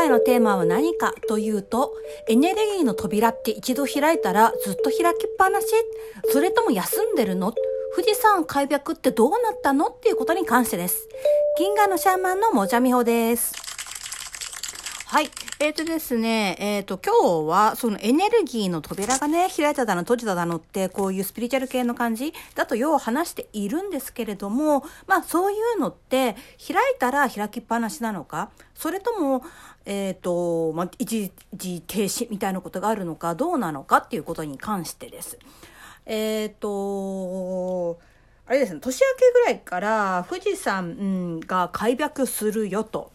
回のテーマは何かというと、エネルギーの扉って一度開いたらずっと開きっぱなしそれとも休んでるの？富士山開闢ってどうなったの？っていうことに関してです。銀河のシャーマンのもじゃみほです。はい。えっ、ー、とですね、えっ、ー、と、今日は、そのエネルギーの扉がね、開いただの、閉じただのって、こういうスピリチュアル系の感じだとよう話しているんですけれども、まあ、そういうのって、開いたら開きっぱなしなのか、それとも、えっ、ー、と、まあ、一時停止みたいなことがあるのか、どうなのかっていうことに関してです。えっ、と、あれですね、年明けぐらいから富士山が開闢するよと。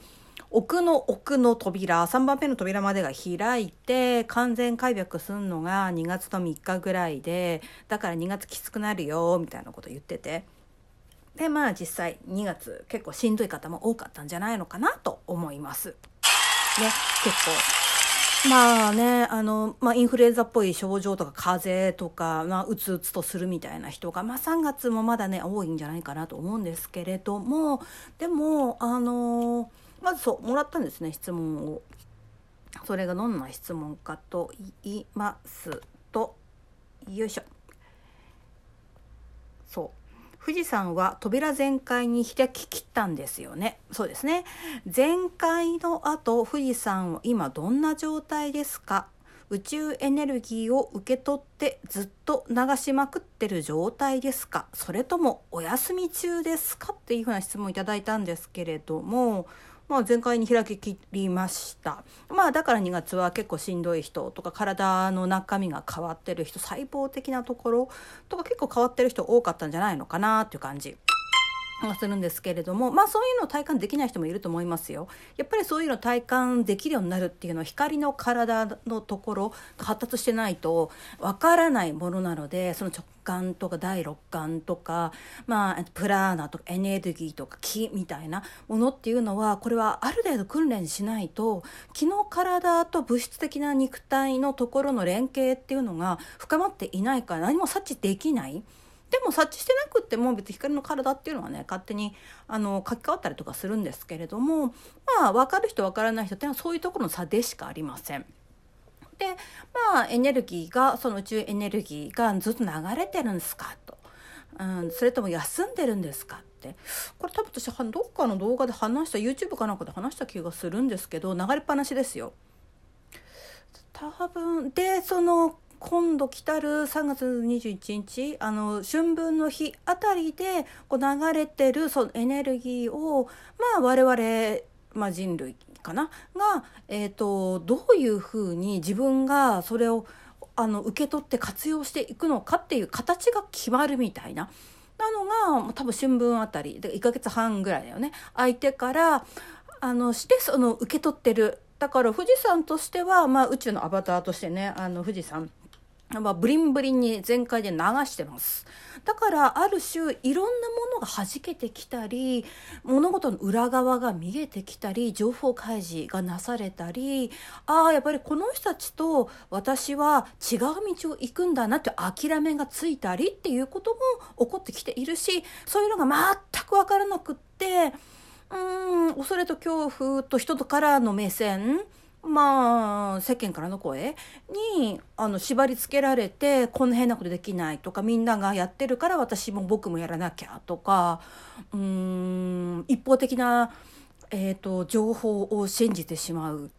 奥の奥の扉3番目の扉までが開いて完全開闢すんのが2月の3日ぐらいでだから2月きつくなるよみたいなこと言っててでまあ実際2月結構しんどい方も多かったんじゃないのかなと思います。ね結構まあね、あの、まあ、インフルエンザっぽい症状とか風邪とか、まあ、うつうつとするみたいな人が、まあ、3月もまだね、多いんじゃないかなと思うんですけれども、でも、あのまずそうもらったんですね質問を。それがどんな質問かと言いますとよいしょ。そう。富士山は扉全開に開ききったんですよね。そうですね。全開の後富士山は今どんな状態ですか？宇宙エネルギーを受け取ってずっと流しまくってる状態ですか？それともお休み中ですか？っていうふうな質問をいただいたんですけれどもまあ、全開に開ききりましたまあだから2月は結構しんどい人とか体の中身が変わってる人細胞的なところとか結構変わってる人多かったんじゃないのかなっていう感じ。するんですけれどもまあそういうのを体感できない人もいると思いますよ。やっぱりそういうの体感できるようになるっていうのは光の体のところが発達してないとわからないものなのでその直感とか第六感とか、まあ、プラーナとかエネルギーとか気みたいなものっていうのはこれはある程度訓練しないと気の体と物質的な肉体のところの連携っていうのが深まっていないから何も察知できない。でも察知してなくっても別に光の体っていうのはね勝手にあの書き換わったりとかするんですけれどもまあ分かる人分からない人っていうのはそういうところの差でしかありません。でまあエネルギーがその宇宙エネルギーがずっと流れてるんですかと、うん、それとも休んでるんですかってこれ多分私どっかの動画で話した YouTube かなんかで話した気がするんですけど流れっぱなしですよ。多分でその今度来たる3月21日あの春分の日あたりでこう流れてるそのエネルギーをまあ我々、まあ、人類かな？が、えーと、どういうふうに自分がそれをあの受け取って活用していくのかっていう形が決まるみたいな。なのが多分春分あたりで1ヶ月半ぐらいだよね。相手からあのしてその受け取ってる。だから富士山としては、まあ、宇宙のアバターとしてねあの富士山まあ、ブリンブリンに全開で流してます。だからある種いろんなものが弾けてきたり物事の裏側が見えてきたり情報開示がなされたりああやっぱりこの人たちと私は違う道を行くんだなって諦めがついたりっていうことも起こってきているしそういうのが全く分からなくってうん恐れと恐怖と人とからの目線まあ世間からの声？にあの縛り付けられてこんな変なことできないとかみんながやってるから私も僕もやらなきゃとかうん一方的な、えーと情報を信じてしまう。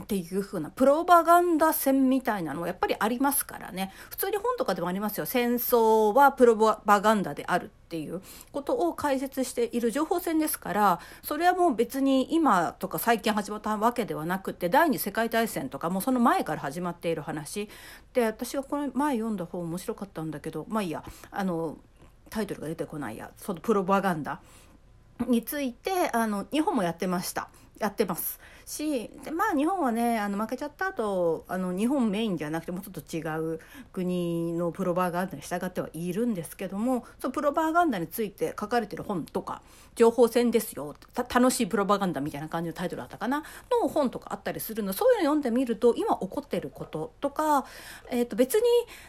っていう風なプロパガンダ戦みたいなのはやっぱりありますからね。普通に本とかでもありますよ。戦争はプロパガンダであるっていうことを解説している情報戦ですからそれはもう別に今とか最近始まったわけではなくて第二次世界大戦とかもうその前から始まっている話。で私がこの前読んだ本面白かったんだけどまあいいや。あのタイトルが出てこないや。そのプロパガンダについてあの日本もやってました。やってます。しでまあ日本はねあの負けちゃった後あの日本メインじゃなくてもうちょっと違う国のプロパガンダに従ってはいるんですけどもそのプロパガンダについて書かれてる本とか情報戦ですよ。楽しいプロパガンダみたいな感じのタイトルだったかな。の本とかあったりするの。そういうの読んでみると今起こってることとか、えー、と別に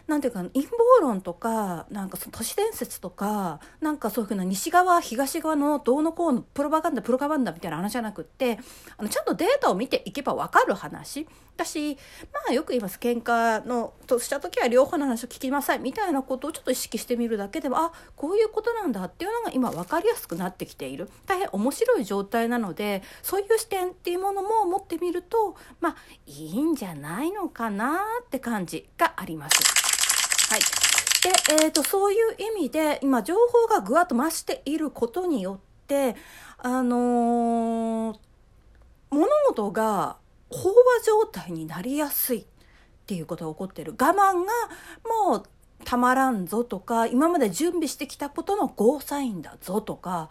何ていうか陰謀論とかなんかその都市伝説とかなんかそういうふうな西側東側のどうのこうのプロパガンダプロパガンダみたいな話じゃなくってあのちゃんとデータを見ていけば分かる話。だしまあよく言います喧嘩のとした時は両方の話を聞きなさいみたいなことをちょっと意識してみるだけでもあこういうことなんだっていうのが今分かりやすくなってきている。大変面白い状態なのでそういう視点っていうものも持ってみるとまあいいんじゃないのかなって感じがあります。はい。で、えーと、そういう意味で今情報がぐわっと増していることによってあのー、物事が飽和状態になりやすいっていうことが起こってる。我慢がもうたまらんぞとか今まで準備してきたことのゴーサインだぞとか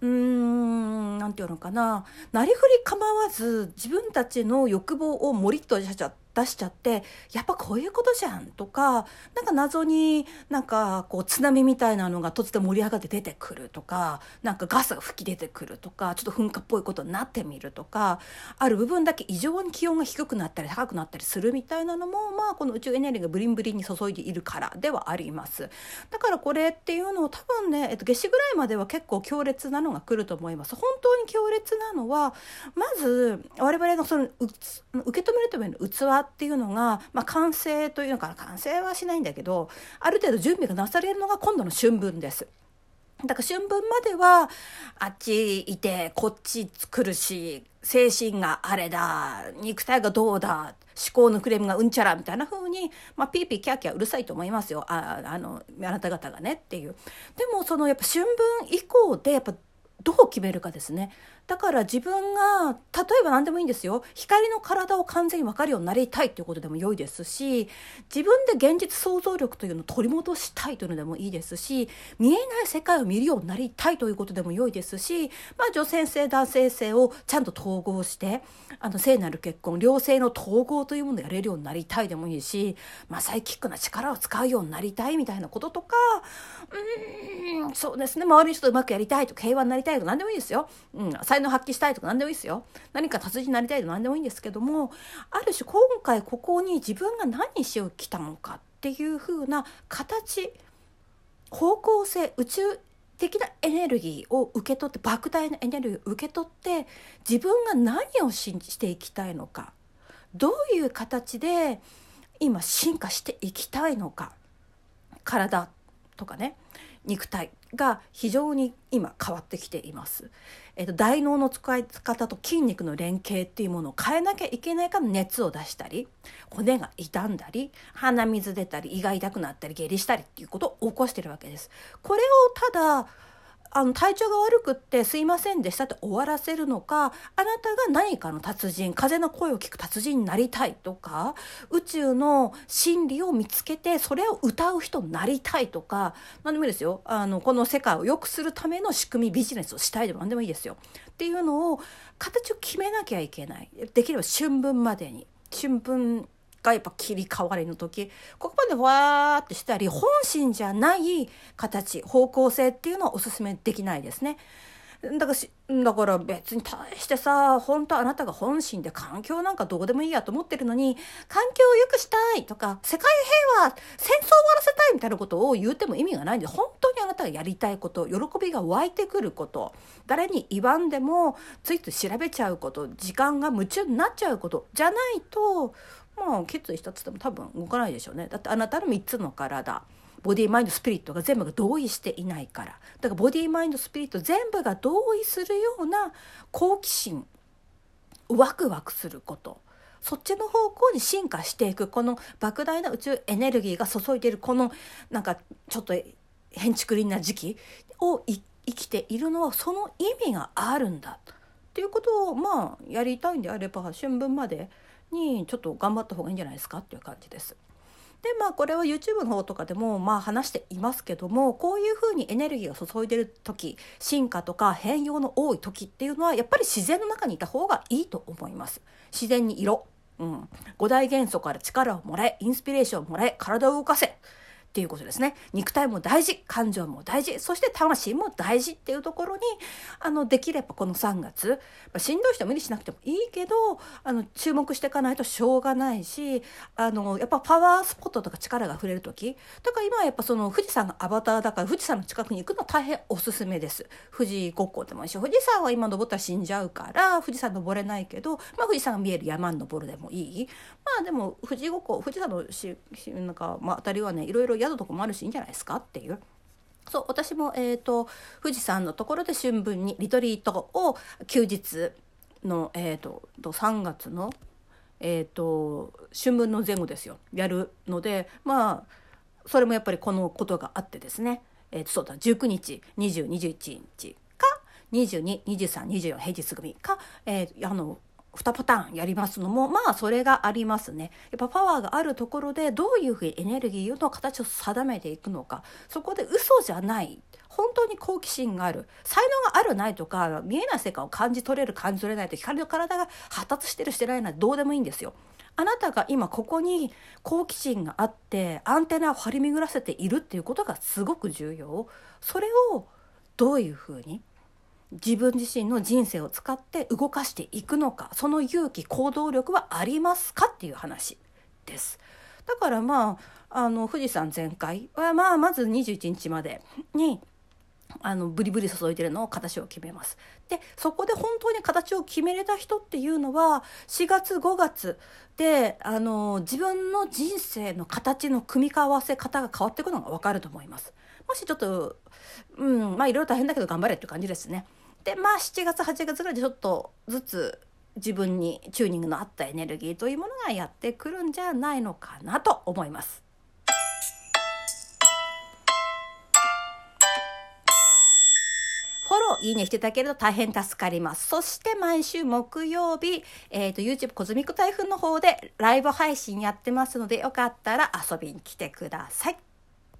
うーん何て言うのかな。なりふり構わず自分たちの欲望をもりっとしちゃって出しちゃってやっぱこういうことじゃんとかなんか謎になんかこう津波みたいなのが突然盛り上がって出てくるとかなんかガスが吹き出てくるとかちょっと噴火っぽいことになってみるとかある部分だけ異常に気温が低くなったり高くなったりするみたいなのもまあこの宇宙エネルギーがブリンブリンに注いでいるからではあります。だからこれっていうのを多分ね、えっと、夏至ぐらいまでは結構強烈なのが来ると思います。本当に強烈なのはまず我々のその受け止めるための器っていうのが、まあ、完成というのかな完成はしないんだけどある程度準備がなされるのが今度の春分です。だから春分まではあっちいてこっち来るし精神があれだ肉体がどうだ思考のクレームがうんちゃらみたいな風にまあピーピーキャーキャーうるさいと思いますよああのあなた方がねっていう。でもそのやっぱ春分以降でやっぱどう決めるかですね。だから自分が例えば何でもいいんですよ光の体を完全に分かるようになりたいということでも良いですし自分で現実想像力というのを取り戻したいというのでもいいですし見えない世界を見るようになりたいということでも良いですし、まあ、女性性男性性をちゃんと統合してあの聖なる結婚両性の統合というものをやれるようになりたいでもいいし、まあ、サイキックな力を使うようになりたいみたいなこととかうんそうですね周りの人とうまくやりたいと平和になりたいとか何でもいいですよ。うん才能発揮したいとか何でもいいですよ何か達人になりたいとか何でもいいんですけどもある種今回ここに自分が何しよう来たのかっていう風な形方向性宇宙的なエネルギーを受け取って莫大なエネルギーを受け取って自分が何をししていきたいのかどういう形で今進化していきたいのか体とかね肉体が非常に今変わってきています。えっと、大脳の使い方と筋肉の連携っていうものを変えなきゃいけないから熱を出したり骨が傷んだり鼻水出たり胃が痛くなったり下痢したりっていうことを起こしてるわけです。これをただあの体調が悪くってすいませんでしたって終わらせるのかあなたが何かの達人風の声を聞く達人になりたいとか宇宙の真理を見つけてそれを歌う人になりたいとか何でもいいですよ。あのこの世界を良くするための仕組みビジネスをしたいでも何でもいいですよ。っていうのを形を決めなきゃいけない。できれば春分までに春分がやっぱ切り替わりの時ここまでわーってしたり本心じゃない形方向性っていうのはおすすめできないですね。だからだから別に対してさ本当あなたが本心で環境なんかどうでもいいやと思ってるのに環境を良くしたいとか世界平和戦争を終わらせたいみたいなことを言うても意味がないんで本当にあなたがやりたいこと喜びが湧いてくること誰に言わんでもついつい調べちゃうこと時間が夢中になっちゃうことじゃないとまあ決意したつっても多分動かないでしょうね。だってあなたの3つの体ボディーマインドスピリットが全部が同意していないから。だからボディーマインドスピリット全部が同意するような好奇心ワクワクすること。そっちの方向に進化していく。この莫大な宇宙エネルギーが注いでいるこのなんかちょっと変築林な時期を生きているのはその意味があるんだ。っていうことをまあやりたいんであれば春分までにちょっと頑張った方がいいんじゃないですかっていう感じです。でまあこれは YouTube の方とかでもまあ話していますけどもこういうふうにエネルギーが注いでる時進化とか変容の多い時っていうのはやっぱり自然の中にいた方がいいと思います。自然に色、うん、五大元素から力をもらえインスピレーションをもらえ体を動かせっていうことですね。肉体も大事、感情も大事、そして魂も大事っていうところに、あの、できればこの3月、しんどい人は無理しなくてもいいけど、あの、注目していかないとしょうがないし、あの、やっぱパワースポットとか力が触れる時、だから今はやっぱその富士山がアバターだから富士山の近くに行くの大変おすすめです。富士五湖でもいいし、富士山は今登ったら死んじゃうから、富士山登れないけど、まあ富士山が見える山登るでもいい。まあでも富士五湖、富士山のし、なんか、まあ、たりはねいろいろ宿とかもあるしいいんじゃないですかっていう。そう私も、えーと、富士山のところで春分にリトリートを休日の、えーと、と3月の、えーと、春分の前後ですよやるのでまあそれもやっぱりこのことがあってですね、えー、とそうだ19日2021日か222324平日組か、えー、あの2パターンやりますのもまあそれがありますね。やっぱパワーがあるところでどういうふうにエネルギーの形を定めていくのかそこで嘘じゃない本当に好奇心がある才能があるないとか見えない世界を感じ取れる感じ取れないと光の体が発達してるしてないなんてどうでもいいんですよ。あなたが今ここに好奇心があってアンテナを張り巡らせているっていうことがすごく重要。それをどういうふうに自分自身の人生を使って動かしていくのかその勇気行動力はありますかっていう話です。だからまああの富士山全開はまあまず21日までにあのブリブリ注いでるのを形を決めます。でそこで本当に形を決めれた人っていうのは4月5月であの自分の人生の形の組み合わせ方が変わっていくのが分かると思います。もしちょっとうんまあいろいろ大変だけど頑張れっていう感じですね。でまあ7月8月ぐらいでちょっとずつ自分にチューニングの合ったエネルギーというものがやってくるんじゃないのかなと思います。フォロー、いいねしていただけると大変助かります。そして毎週木曜日、えっ、ー、と、YouTube コズミック台風の方でライブ配信やってますので、よかったら遊びに来てください。